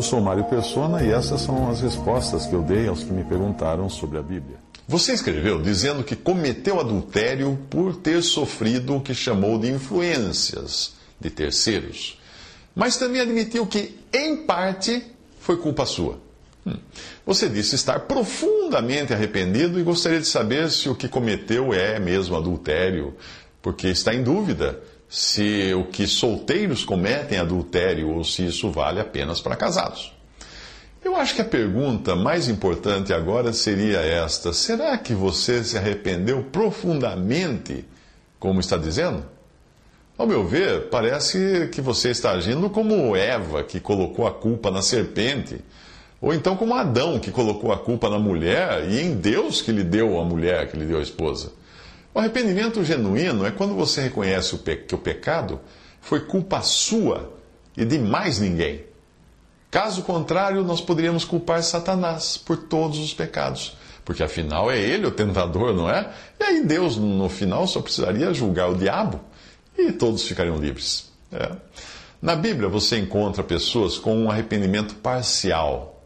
Eu sou Mário Persona e essas são as respostas que eu dei aos que me perguntaram sobre a Bíblia. Você escreveu dizendo que cometeu adultério por ter sofrido o que chamou de influências de terceiros. Mas também admitiu que, em parte, foi culpa sua. Hum. Você disse estar profundamente arrependido e gostaria de saber se o que cometeu é mesmo adultério, porque está em dúvida se o que solteiros cometem adultério ou se isso vale apenas para casados. Eu acho que a pergunta mais importante agora seria esta: será que você se arrependeu profundamente, como está dizendo? Ao meu ver, parece que você está agindo como Eva, que colocou a culpa na serpente, ou então como Adão, que colocou a culpa na mulher e em Deus que lhe deu a mulher, que lhe deu a esposa. O arrependimento genuíno é quando você reconhece que o pecado foi culpa sua e de mais ninguém. Caso contrário, nós poderíamos culpar Satanás por todos os pecados, porque afinal é ele o tentador, não é? E aí Deus, no final, só precisaria julgar o diabo e todos ficariam livres. É. Na Bíblia, você encontra pessoas com um arrependimento parcial,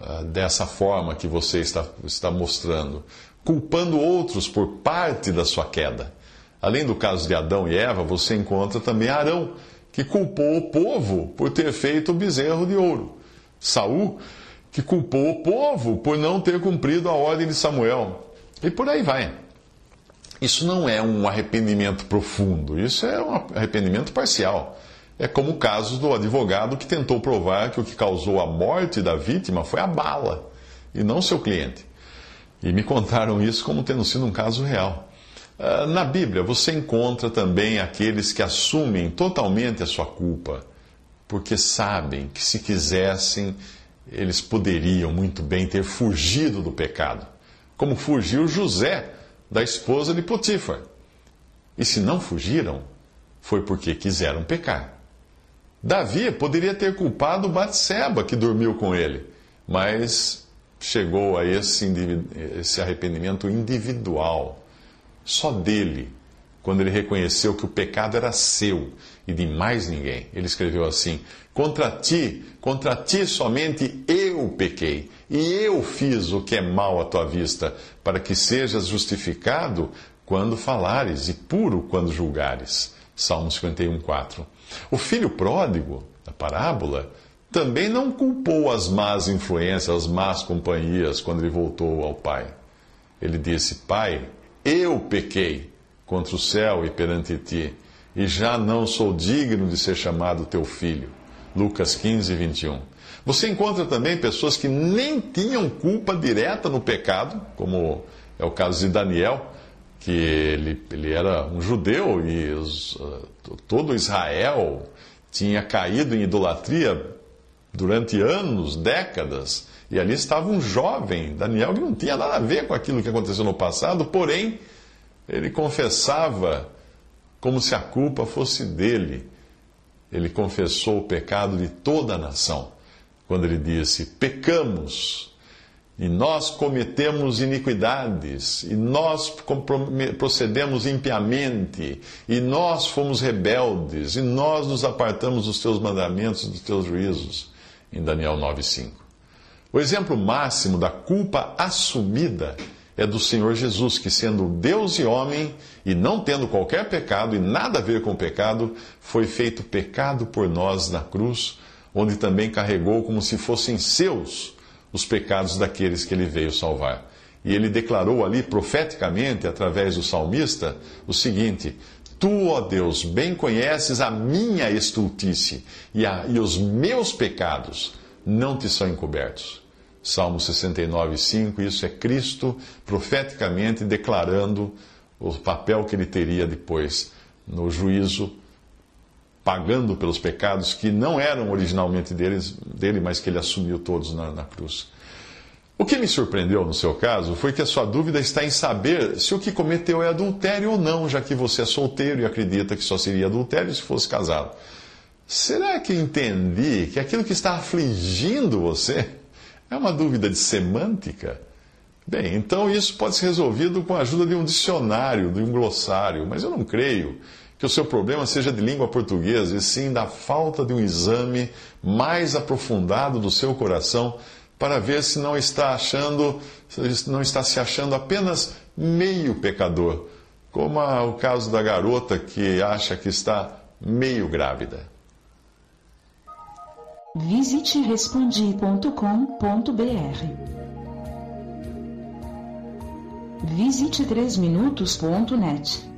uh, dessa forma que você está, está mostrando culpando outros por parte da sua queda. Além do caso de Adão e Eva, você encontra também Arão, que culpou o povo por ter feito o bezerro de ouro. Saul, que culpou o povo por não ter cumprido a ordem de Samuel. E por aí vai. Isso não é um arrependimento profundo, isso é um arrependimento parcial. É como o caso do advogado que tentou provar que o que causou a morte da vítima foi a bala e não seu cliente. E me contaram isso como tendo sido um caso real. Ah, na Bíblia, você encontra também aqueles que assumem totalmente a sua culpa, porque sabem que se quisessem, eles poderiam muito bem ter fugido do pecado, como fugiu José da esposa de Potifar. E se não fugiram, foi porque quiseram pecar. Davi poderia ter culpado Batseba, que dormiu com ele, mas chegou a esse, esse arrependimento individual, só dele, quando ele reconheceu que o pecado era seu e de mais ninguém. Ele escreveu assim: Contra ti, contra ti somente eu pequei, e eu fiz o que é mal à tua vista, para que sejas justificado quando falares e puro quando julgares. Salmo 51, 4. O filho pródigo, da parábola, também não culpou as más influências, as más companhias, quando ele voltou ao Pai. Ele disse: Pai, eu pequei contra o céu e perante ti, e já não sou digno de ser chamado teu filho. Lucas 15, 21. Você encontra também pessoas que nem tinham culpa direta no pecado, como é o caso de Daniel, que ele, ele era um judeu e os, uh, todo Israel tinha caído em idolatria durante anos, décadas, e ali estava um jovem, Daniel, que não tinha nada a ver com aquilo que aconteceu no passado, porém, ele confessava como se a culpa fosse dele. Ele confessou o pecado de toda a nação, quando ele disse: Pecamos, e nós cometemos iniquidades, e nós procedemos impiamente, e nós fomos rebeldes, e nós nos apartamos dos teus mandamentos, dos teus juízos em Daniel 9,5. O exemplo máximo da culpa assumida é do Senhor Jesus, que, sendo Deus e homem, e não tendo qualquer pecado e nada a ver com o pecado, foi feito pecado por nós na cruz, onde também carregou como se fossem seus os pecados daqueles que ele veio salvar. E ele declarou ali profeticamente, através do salmista, o seguinte: Tu, ó Deus, bem conheces a minha estultice e, a, e os meus pecados não te são encobertos. Salmo 69, 5, isso é Cristo profeticamente declarando o papel que ele teria depois no juízo pagando pelos pecados que não eram originalmente deles, dele, mas que ele assumiu todos na, na cruz. O que me surpreendeu no seu caso foi que a sua dúvida está em saber se o que cometeu é adultério ou não, já que você é solteiro e acredita que só seria adultério se fosse casado. Será que entendi que aquilo que está afligindo você é uma dúvida de semântica? Bem, então isso pode ser resolvido com a ajuda de um dicionário, de um glossário, mas eu não creio que o seu problema seja de língua portuguesa, e sim da falta de um exame mais aprofundado do seu coração para ver se não está achando, não está se achando apenas meio pecador, como o caso da garota que acha que está meio grávida. Visite respondi.com.br. Visite 3minutos.net.